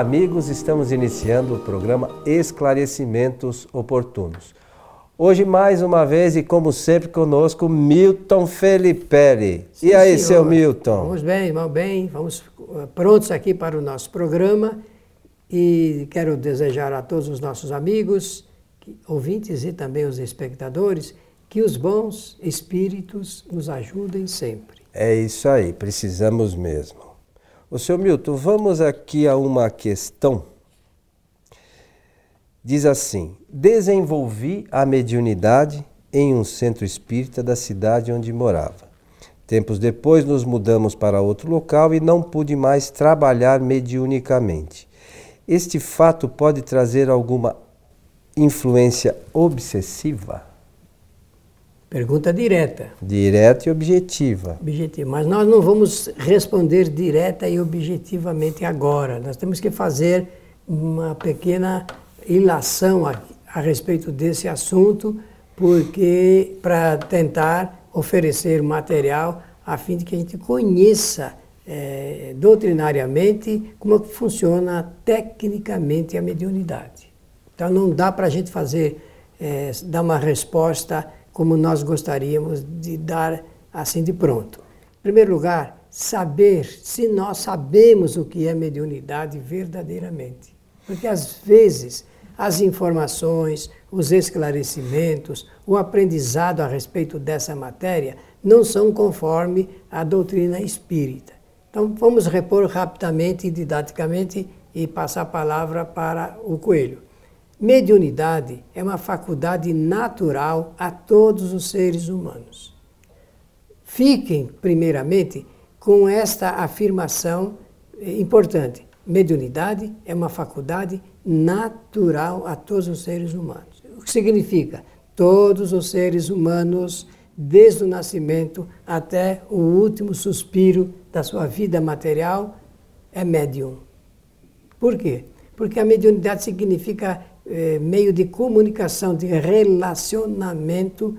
Olá, amigos, estamos iniciando o programa Esclarecimentos Oportunos. Hoje, mais uma vez e como sempre, conosco Milton Felipe. Sim, e aí, senhor. seu Milton? Vamos bem, vamos bem, vamos eh, prontos aqui para o nosso programa e quero desejar a todos os nossos amigos, ouvintes e também os espectadores que os bons espíritos nos ajudem sempre. É isso aí, precisamos mesmo. O seu Milton, vamos aqui a uma questão. Diz assim: desenvolvi a mediunidade em um centro espírita da cidade onde morava. Tempos depois nos mudamos para outro local e não pude mais trabalhar mediunicamente. Este fato pode trazer alguma influência obsessiva? Pergunta direta. Direta e objetiva. Objetiva. Mas nós não vamos responder direta e objetivamente agora. Nós temos que fazer uma pequena ilação a, a respeito desse assunto, porque para tentar oferecer material a fim de que a gente conheça é, doutrinariamente como funciona tecnicamente a mediunidade. Então não dá para a gente fazer, é, dar uma resposta como nós gostaríamos de dar assim de pronto. Em primeiro lugar, saber se nós sabemos o que é mediunidade verdadeiramente. Porque às vezes as informações, os esclarecimentos, o aprendizado a respeito dessa matéria não são conforme a doutrina espírita. Então vamos repor rapidamente didaticamente e passar a palavra para o coelho. Mediunidade é uma faculdade natural a todos os seres humanos. Fiquem, primeiramente, com esta afirmação importante. Mediunidade é uma faculdade natural a todos os seres humanos. O que significa? Todos os seres humanos, desde o nascimento até o último suspiro da sua vida material, é médium. Por quê? Porque a mediunidade significa é, meio de comunicação, de relacionamento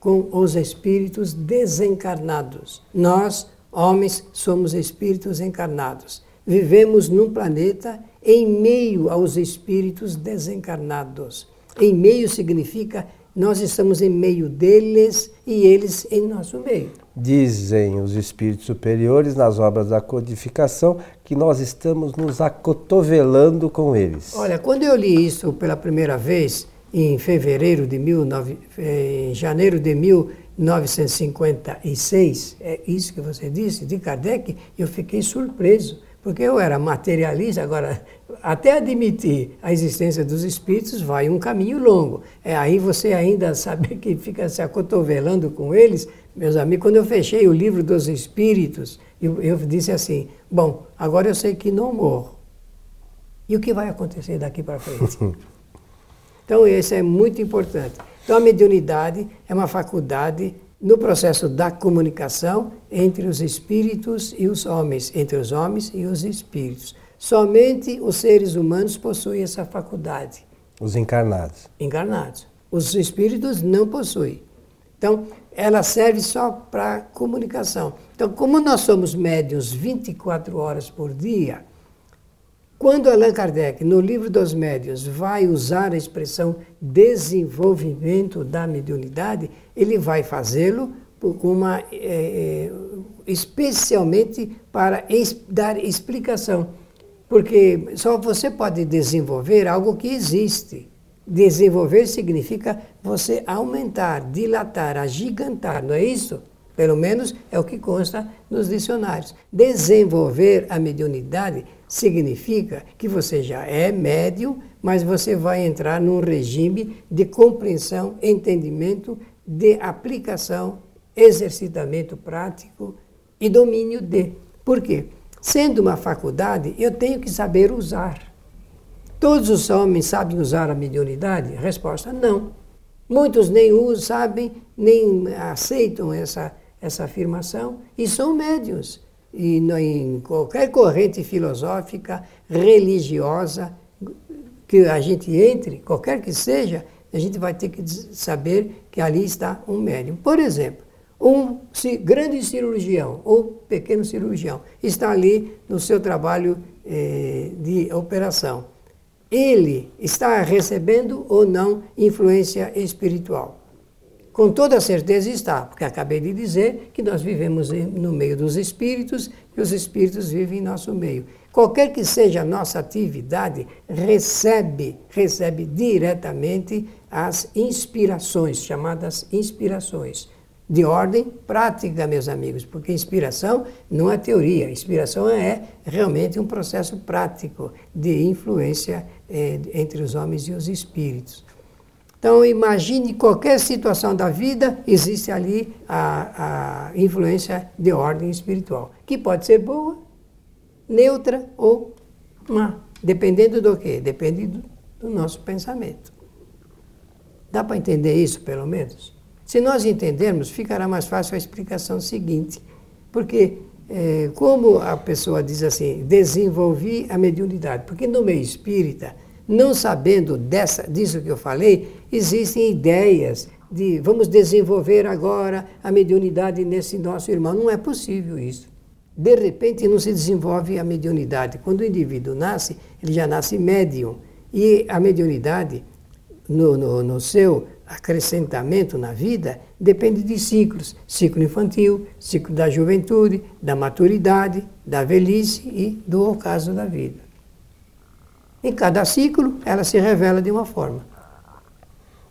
com os espíritos desencarnados. Nós, homens, somos espíritos encarnados. Vivemos num planeta em meio aos espíritos desencarnados. Em meio significa nós estamos em meio deles e eles em nosso meio. Dizem os espíritos superiores nas obras da codificação que nós estamos nos acotovelando com eles. Olha, quando eu li isso pela primeira vez, em fevereiro de 19, eh, em janeiro de 1956, é isso que você disse, de Kardec, eu fiquei surpreso porque eu era materialista, agora, até admitir a existência dos espíritos vai um caminho longo. É aí você ainda sabe que fica se acotovelando com eles. Meus amigos, quando eu fechei o livro dos espíritos, eu, eu disse assim: bom, agora eu sei que não morro. E o que vai acontecer daqui para frente? então, isso é muito importante. Então, a mediunidade é uma faculdade no processo da comunicação entre os espíritos e os homens, entre os homens e os espíritos. Somente os seres humanos possuem essa faculdade. Os encarnados. Encarnados. Os espíritos não possuem. Então, ela serve só para comunicação. Então, como nós somos médios 24 horas por dia, quando Allan Kardec, no livro dos médios, vai usar a expressão desenvolvimento da mediunidade, ele vai fazê-lo uma, é, especialmente para dar explicação. Porque só você pode desenvolver algo que existe. Desenvolver significa você aumentar, dilatar, agigantar, não é isso? Pelo menos é o que consta nos dicionários. Desenvolver a mediunidade significa que você já é médium, mas você vai entrar num regime de compreensão, entendimento, de aplicação, exercitamento prático e domínio de. Por quê? Sendo uma faculdade, eu tenho que saber usar. Todos os homens sabem usar a mediunidade? Resposta: não. Muitos nem usam, sabem, nem aceitam essa, essa afirmação e são médios e em qualquer corrente filosófica, religiosa, que a gente entre, qualquer que seja, a gente vai ter que saber que ali está um médium. Por exemplo, um grande cirurgião ou pequeno cirurgião está ali no seu trabalho eh, de operação, ele está recebendo ou não influência espiritual? Com toda certeza está, porque acabei de dizer que nós vivemos no meio dos espíritos e os espíritos vivem em nosso meio. Qualquer que seja a nossa atividade, recebe, recebe diretamente as inspirações, chamadas inspirações, de ordem prática, meus amigos, porque inspiração não é teoria, inspiração é realmente um processo prático de influência eh, entre os homens e os espíritos. Então, imagine qualquer situação da vida, existe ali a, a influência de ordem espiritual, que pode ser boa, neutra ou má, dependendo do quê? Depende do, do nosso pensamento. Dá para entender isso, pelo menos? Se nós entendermos, ficará mais fácil a explicação seguinte. Porque, é, como a pessoa diz assim, desenvolvi a mediunidade? Porque no meio espírita, não sabendo dessa, disso que eu falei, existem ideias de vamos desenvolver agora a mediunidade nesse nosso irmão. Não é possível isso. De repente não se desenvolve a mediunidade. Quando o indivíduo nasce, ele já nasce médium. E a mediunidade, no, no, no seu acrescentamento na vida, depende de ciclos: ciclo infantil, ciclo da juventude, da maturidade, da velhice e do ocaso da vida. Em cada ciclo, ela se revela de uma forma.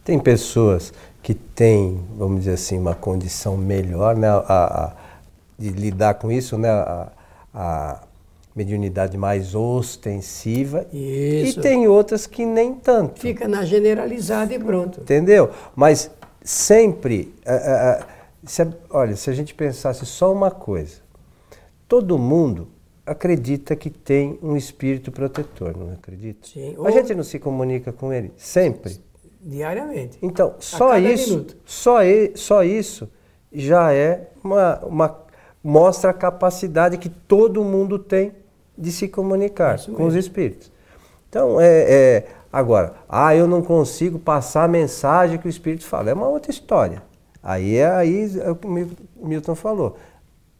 Tem pessoas que têm, vamos dizer assim, uma condição melhor né, a, a, de lidar com isso, né, a, a mediunidade mais ostensiva. Isso. E tem outras que nem tanto. Fica na generalizada e pronto. Entendeu? Mas sempre. se, olha, se a gente pensasse só uma coisa: todo mundo acredita que tem um espírito protetor, não acredita? Sim. A gente não se comunica com ele sempre? Diariamente. Então, só isso, minuto. só, só isso já é uma, uma mostra a capacidade que todo mundo tem de se comunicar com os espíritos. Então, é, é, agora, ah, eu não consigo passar a mensagem que o espírito fala, é uma outra história. Aí é aí é o que o Milton falou.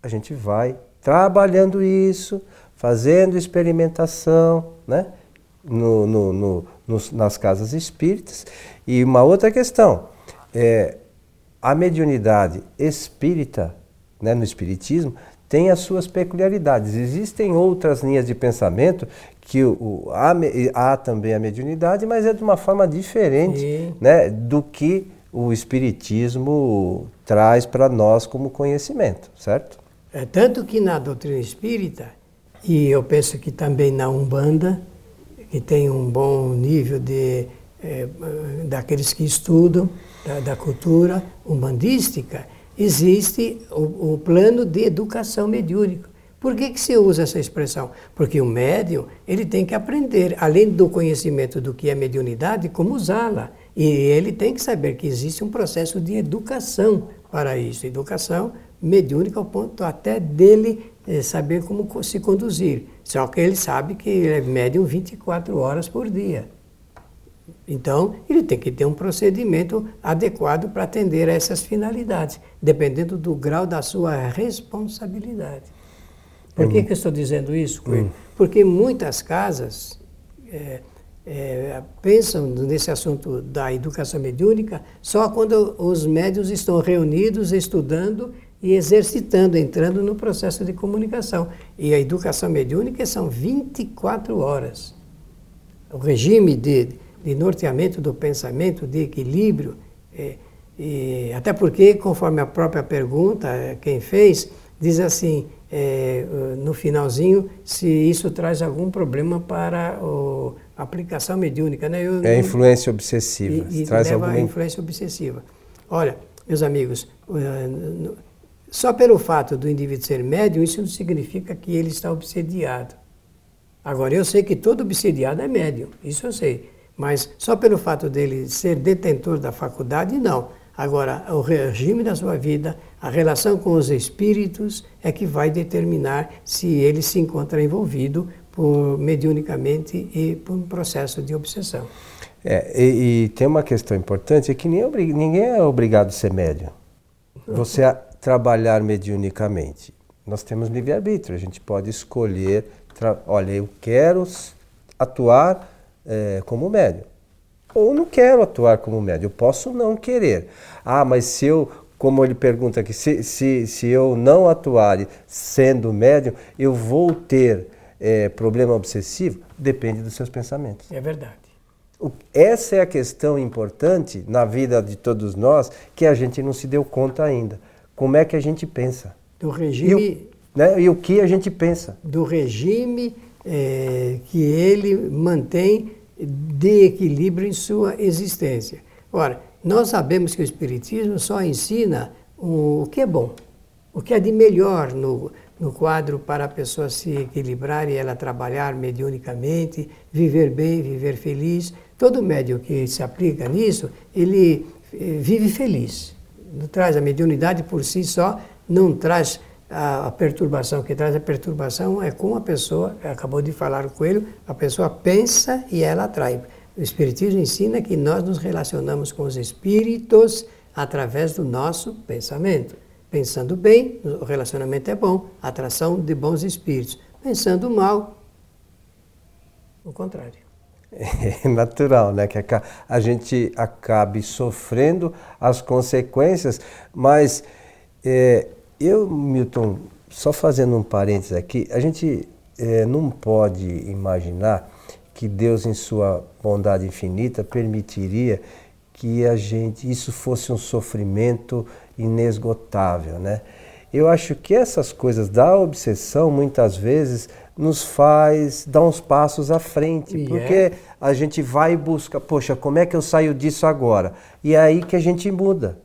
A gente vai trabalhando isso, fazendo experimentação, né? No, no, no, nas casas espíritas. E uma outra questão, é, a mediunidade espírita, né, no espiritismo, tem as suas peculiaridades. Existem outras linhas de pensamento que o, há, há também a mediunidade, mas é de uma forma diferente né, do que o espiritismo traz para nós como conhecimento, certo? É, tanto que na doutrina espírita, e eu penso que também na Umbanda, que tem um bom nível de, é, daqueles que estudam, da, da cultura umbandística, existe o, o, plano de educação mediúnica. Por que, que se usa essa expressão? Porque o médium ele tem que aprender, além do conhecimento do que é mediunidade, como usá-la. E ele tem que saber que existe um processo de educação para isso. Educação mediúnica ao ponto até dele eh, saber como se conduzir. Só que ele sabe que é médium 24 horas por dia. Então, ele tem que ter um procedimento adequado para atender a essas finalidades, dependendo do grau da sua responsabilidade. Por que, uhum. que eu estou dizendo isso, Coelho? Uhum. Porque muitas casas é, é, pensam nesse assunto da educação mediúnica só quando os médios estão reunidos, estudando e exercitando, entrando no processo de comunicação. E a educação mediúnica são 24 horas. O regime de, de norteamento do pensamento, de equilíbrio, é, e, até porque, conforme a própria pergunta, é, quem fez, diz assim, é, no finalzinho, se isso traz algum problema para o, a aplicação mediúnica. Né? Eu, é influência obsessiva. E, e traz leva alguma... a influência obsessiva. Olha, meus amigos, só pelo fato do indivíduo ser médium, isso não significa que ele está obsediado. Agora, eu sei que todo obsediado é médium, isso eu sei. Mas só pelo fato dele ser detentor da faculdade, não. Agora, o regime da sua vida, a relação com os espíritos é que vai determinar se ele se encontra envolvido por, mediunicamente e por um processo de obsessão. É, e, e, tem uma questão importante, é que ninguém, ninguém é obrigado a ser médium. Você trabalhar mediunicamente. Nós temos livre-arbítrio, a gente pode escolher olha, eu quero atuar é, como médium. Ou não quero atuar como médium, eu posso não querer. Ah, mas se eu, como ele pergunta aqui, se, se, se eu não atuar sendo médium, eu vou ter é, problema obsessivo? Depende dos seus pensamentos. É verdade. Essa é a questão importante na vida de todos nós que a gente não se deu conta ainda. Como é que a gente pensa? Do regime. E o, né, e o que a gente pensa? Do regime é, que ele mantém de equilíbrio em sua existência. Ora, nós sabemos que o Espiritismo só ensina o que é bom, o que é de melhor no, no quadro para a pessoa se equilibrar e ela trabalhar mediunicamente, viver bem, viver feliz. Todo médium que se aplica nisso, ele eh, vive feliz. Traz a mediunidade por si só, não traz a, a, perturbação. Que traz a perturbação é como a pessoa, acabou de falar o coelho, a pessoa pensa e ela atrai. O Espiritismo ensina que nós nos relacionamos com os espíritos através do nosso pensamento. Pensando bem, o relacionamento é bom, atração de bons espíritos. Pensando mal, o contrário. É natural, né? Que a gente acabe sofrendo as consequências, mas é, eu, Milton, só fazendo um parênteses aqui, a gente é, não pode imaginar que Deus, em sua bondade infinita, permitiria que a gente isso fosse um sofrimento inesgotável, né? Eu acho que essas coisas da obsessão muitas vezes nos faz dar uns passos à frente, yeah. porque é. a gente vai e busca, poxa, como é que eu saio disso agora? E é aí que a gente muda,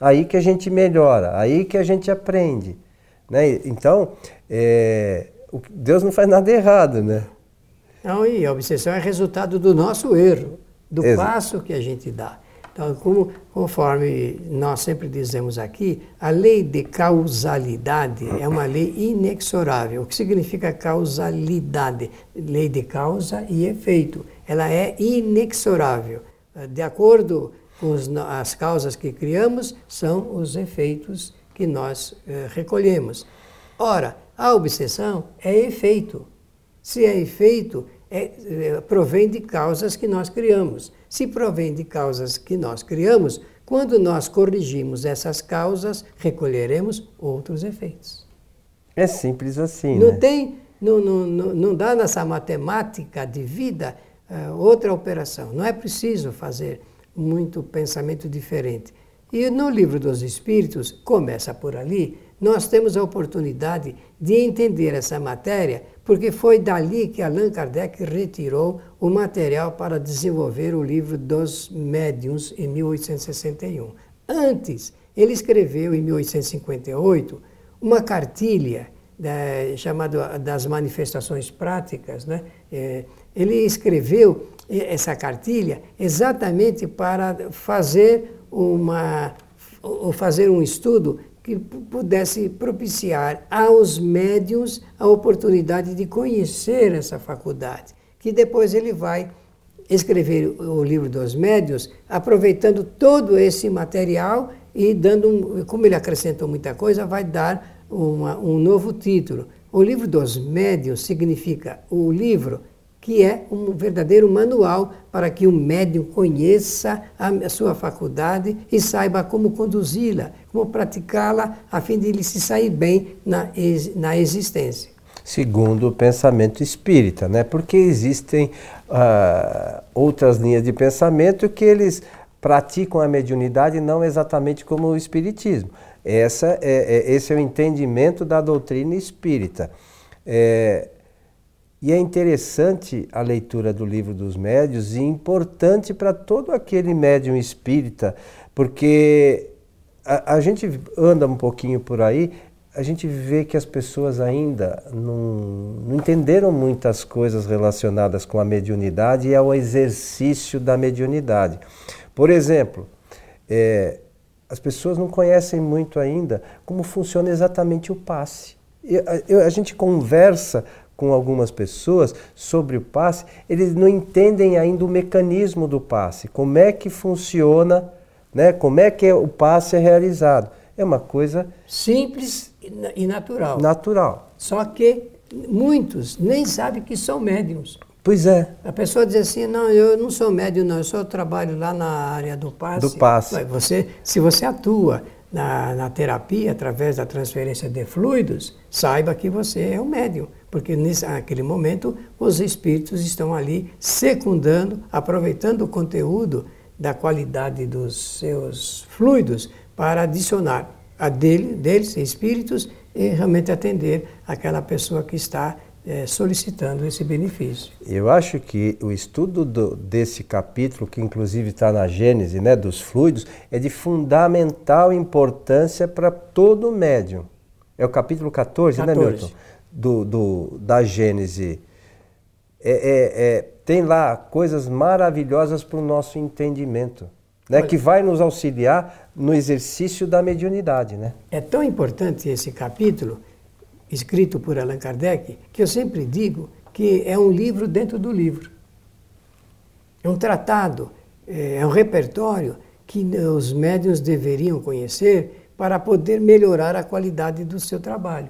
aí que a gente melhora, aí que a gente aprende, né? Então, é, Deus não faz nada errado, né? Não, e a obsessão é resultado do nosso erro, do Exato. passo que a gente dá. Então, como, conforme nós sempre dizemos aqui, a lei de causalidade é uma lei inexorável. O que significa causalidade? Lei de causa e efeito. Ela é inexorável. De acordo os, as causas que criamos, são os efeitos que nós eh, recolhemos. Ora, a obsessão é efeito. Se é efeito, é, é, provém de causas que nós criamos. Se provém de causas que nós criamos, quando nós corrigimos essas causas, recolheremos outros efeitos. É simples assim. Não né? tem, não, não, não, não dá nessa matemática de vida uh, outra operação. Não é preciso fazer muito pensamento diferente. E no livro dos Espíritos, começa por ali, nós temos a oportunidade de entender essa matéria, porque foi dali que Allan Kardec retirou o material para desenvolver o livro dos Médiuns em 1861. Antes, ele escreveu em 1858 uma cartilha da, chamada das manifestações práticas. Né? É, ele escreveu essa cartilha exatamente para fazer uma ou fazer um estudo que pudesse propiciar aos médiums a oportunidade de conhecer essa faculdade, que depois ele vai escrever o livro dos médios, aproveitando todo esse material e dando, um, como ele acrescentou muita coisa, vai dar uma, um novo título. O livro dos médios significa o livro que é um verdadeiro manual para que o médium conheça a sua faculdade e saiba como conduzi-la, como praticá-la, a fim de ele se sair bem na, na existência. Segundo o pensamento espírita, né? porque existem uh, outras linhas de pensamento que eles praticam a mediunidade não exatamente como o espiritismo. Essa é, é esse é o entendimento da doutrina espírita. É, e é interessante a leitura do livro dos médios e importante para todo aquele médium espírita, porque a, a, gente anda um pouquinho por aí, a gente vê que as pessoas ainda não, não entenderam muitas coisas relacionadas com a mediunidade e ao exercício da mediunidade. Por exemplo, é, as pessoas não conhecem muito ainda como funciona exatamente o passe. a, a gente conversa com algumas pessoas sobre o passe, eles não entendem ainda o mecanismo do passe, como é que funciona, né? como é que o passe é realizado. É uma coisa simples e natural. Natural. Só que muitos nem sabem que são médiums. Pois é. A pessoa diz assim, não, eu não sou médium, não, eu só trabalho lá na área do passe. Do passe. Você, se você atua na, na terapia através da transferência de fluidos, saiba que você é um médium, porque nesse, naquele momento os espíritos estão ali secundando, aproveitando o conteúdo da qualidade dos seus fluidos para adicionar a dele, deles, espíritos, e realmente atender aquela pessoa que está é, solicitando esse benefício. Eu acho que o estudo do, desse capítulo, que inclusive está na Gênese, né, dos fluidos, é de fundamental importância para todo médium. É o capítulo 14, 14. né, Milton? Do, do, da Gênese. É, é, é, tem lá coisas maravilhosas para o nosso entendimento, né, que vai nos auxiliar no exercício da mediunidade. Né? É tão importante esse capítulo, escrito por Allan Kardec, que eu sempre digo que é um livro dentro do livro. É um tratado, é um repertório que os médiuns deveriam conhecer para poder melhorar a qualidade do seu trabalho.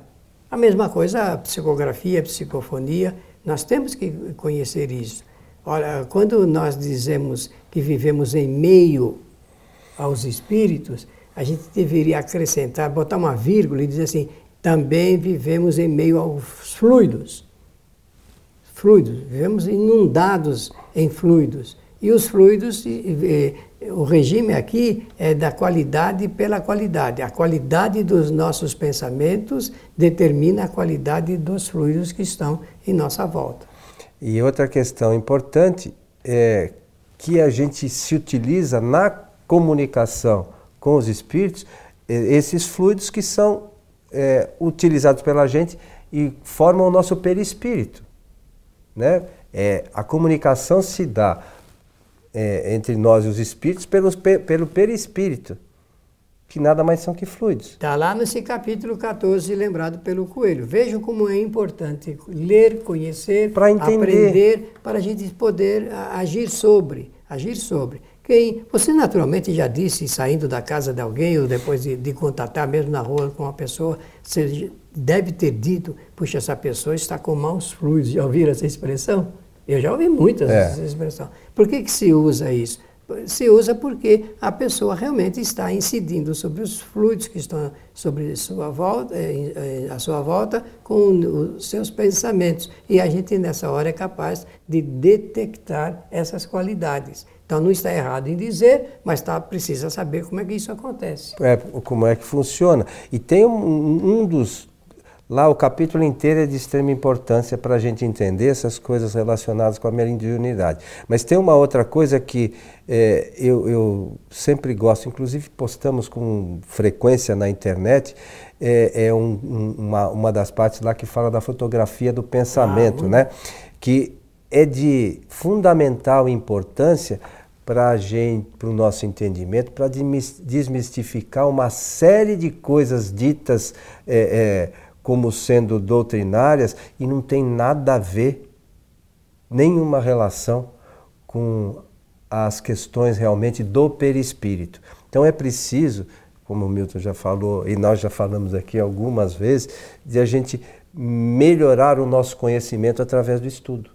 A mesma coisa a psicografia, a psicofonia, nós temos que conhecer isso. Olha, quando nós dizemos que vivemos em meio aos espíritos, a gente deveria acrescentar, botar uma vírgula e dizer assim: também vivemos em meio aos fluidos. Fluidos, vivemos inundados em fluidos. E os fluidos, o regime aqui é da qualidade pela qualidade. A qualidade dos nossos pensamentos determina a qualidade dos fluidos que estão em nossa volta. E outra questão importante é que a gente se utiliza na comunicação com os espíritos esses fluidos que são é, utilizados pela gente e formam o nosso perispírito. Né? É, a comunicação se dá é, entre nós e os espíritos pelos, pelo perispírito, que nada mais são que fluidos. Está lá nesse capítulo 14, lembrado pelo Coelho. Vejam como é importante ler, conhecer, aprender, para a gente poder agir sobre, agir sobre. Quem, você naturalmente já disse, saindo da casa de alguém ou depois de, de contatar mesmo na rua com uma pessoa, você deve ter dito, puxa, essa pessoa está com maus fluidos. Já ouviram essa expressão? Eu já ouvi muitas é. essa expressão. Por que, que se usa isso? Se usa porque a pessoa realmente está incidindo sobre os fluidos que estão sobre sua volta, eh, eh, a sua volta com os seus pensamentos. E a gente, nessa hora, é capaz de detectar essas qualidades. Então não está errado em dizer, mas tá, precisa saber como é que isso acontece. É, como é que funciona. E tem um, um dos. Lá o capítulo inteiro é de extrema importância para a gente entender essas coisas relacionadas com a mediunidade. Mas tem uma outra coisa que é, eu, eu, sempre gosto, inclusive postamos com frequência na internet, é, é um, um, uma, uma das partes lá que fala da fotografia do pensamento, ah, né? Que é de fundamental importância para a gente, para o nosso entendimento, para desmistificar uma série de coisas ditas é, é, como sendo doutrinárias e não tem nada a ver, nenhuma relação com as questões realmente do perispírito. Então é preciso, como o Milton já falou e nós já falamos aqui algumas vezes, de a gente melhorar o nosso conhecimento através do estudo.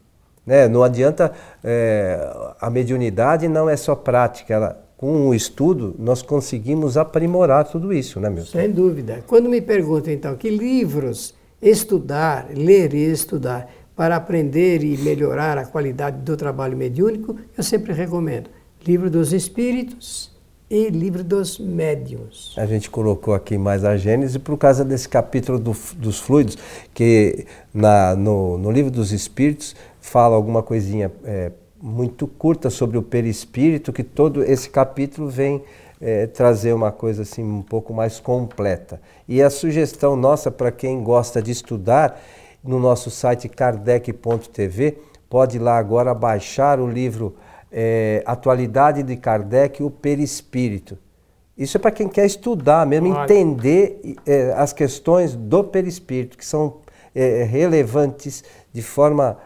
Né? Não adianta, é, a mediunidade não é só prática, ela, com o estudo nós conseguimos aprimorar tudo isso, né, Milton? Sem dúvida. Quando me perguntam, então, que livros estudar, ler e estudar para aprender e melhorar a qualidade do trabalho mediúnico, eu sempre recomendo Livro dos Espíritos, e livro dos médiuns. A gente colocou aqui mais a Gênese por causa desse capítulo do, dos fluidos, que na, no, no livro dos Espíritos fala alguma coisinha é, muito curta sobre o perispírito, que todo esse capítulo vem é, trazer uma coisa assim um pouco mais completa. E a sugestão nossa para quem gosta de estudar, no nosso site kardec.tv, pode ir lá agora baixar o livro é, Atualidade de Kardec, o Perispírito. Isso é para quem quer estudar mesmo, Olha. entender é, as questões do perispírito, que são relevantes de forma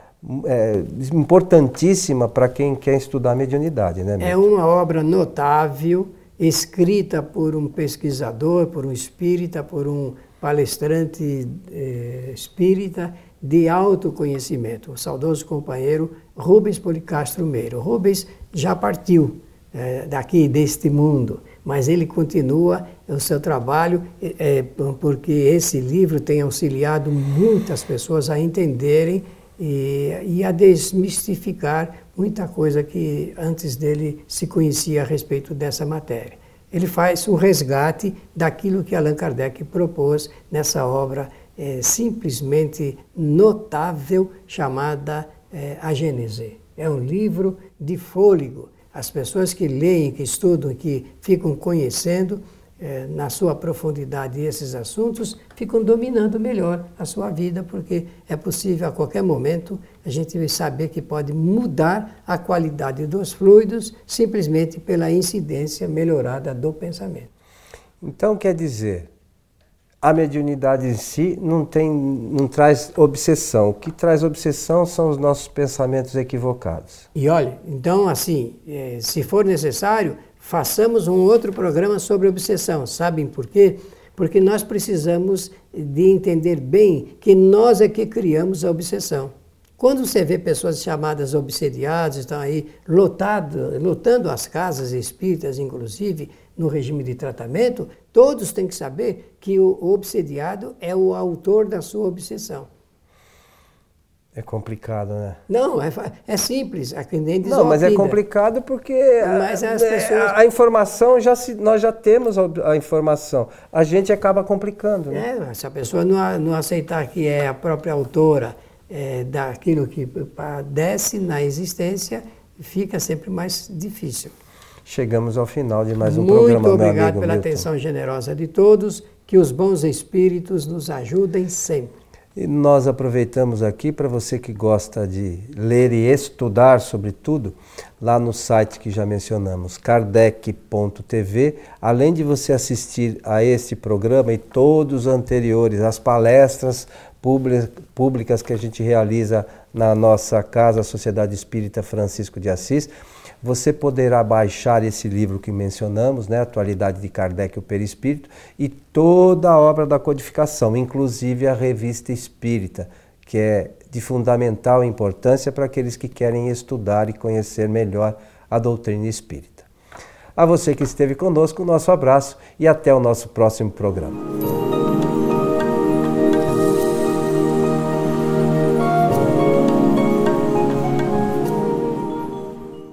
é, importantíssima para quem quer estudar mediunidade. Né, é uma obra notável, escrita por um pesquisador, por um espírita, por um palestrante é, espírita, de autoconhecimento. O saudoso companheiro Rubens Policastro Meiro. Rubens já partiu é, daqui deste mundo, mas ele continua o seu trabalho é, porque esse livro tem auxiliado muitas pessoas a entenderem e, e a desmistificar muita coisa que antes dele se conhecia a respeito dessa matéria. Ele faz um resgate daquilo que Allan Kardec propôs nessa obra é, simplesmente notável chamada é, A Gênese. É um livro de fôlego. As pessoas que leem, que estudam, que ficam conhecendo, é, na sua profundidade esses assuntos, ficam dominando melhor a sua vida, porque é possível a qualquer momento a gente saber que pode mudar a qualidade dos fluidos simplesmente pela incidência melhorada do pensamento. Então quer dizer, a mediunidade em si não, tem, não traz obsessão. O que traz obsessão são os nossos pensamentos equivocados. E olha, então assim, é, se for necessário, façamos um outro programa sobre obsessão. Sabem por quê? Porque nós precisamos de entender bem que nós é que criamos a obsessão. Quando você vê pessoas chamadas obsediadas, estão aí lotado, lotando as casas espíritas, inclusive, no regime de tratamento, todos têm que saber que o obsediado é o autor da sua obsessão. É complicado, né? Não, é, é simples. É nem Não, mas é complicado porque mas a, pessoas... a, informação já se, nós já temos a, a, informação. A gente acaba complicando. Né? É, se a pessoa não, não aceitar que é a própria autora é, daquilo que padece na existência, fica sempre mais difícil. Chegamos ao final de mais um Muito programa. Muito obrigado pela Milton. atenção generosa de todos. Que os bons espíritos nos ajudem sempre. E nós aproveitamos aqui para você que gosta de ler e estudar sobre tudo, lá no site que já mencionamos, kardec.tv, além de você assistir a este programa e todos os anteriores, as palestras públicas que a gente realiza na nossa casa, a Sociedade Espírita Francisco de Assis, você poderá baixar esse livro que mencionamos, né, Atualidade de Kardec e o Perispírito, e toda a obra da codificação, inclusive a Revista Espírita, que é de fundamental importância para aqueles que querem estudar e conhecer melhor a doutrina espírita. A você que esteve conosco, nosso abraço e até o nosso próximo programa.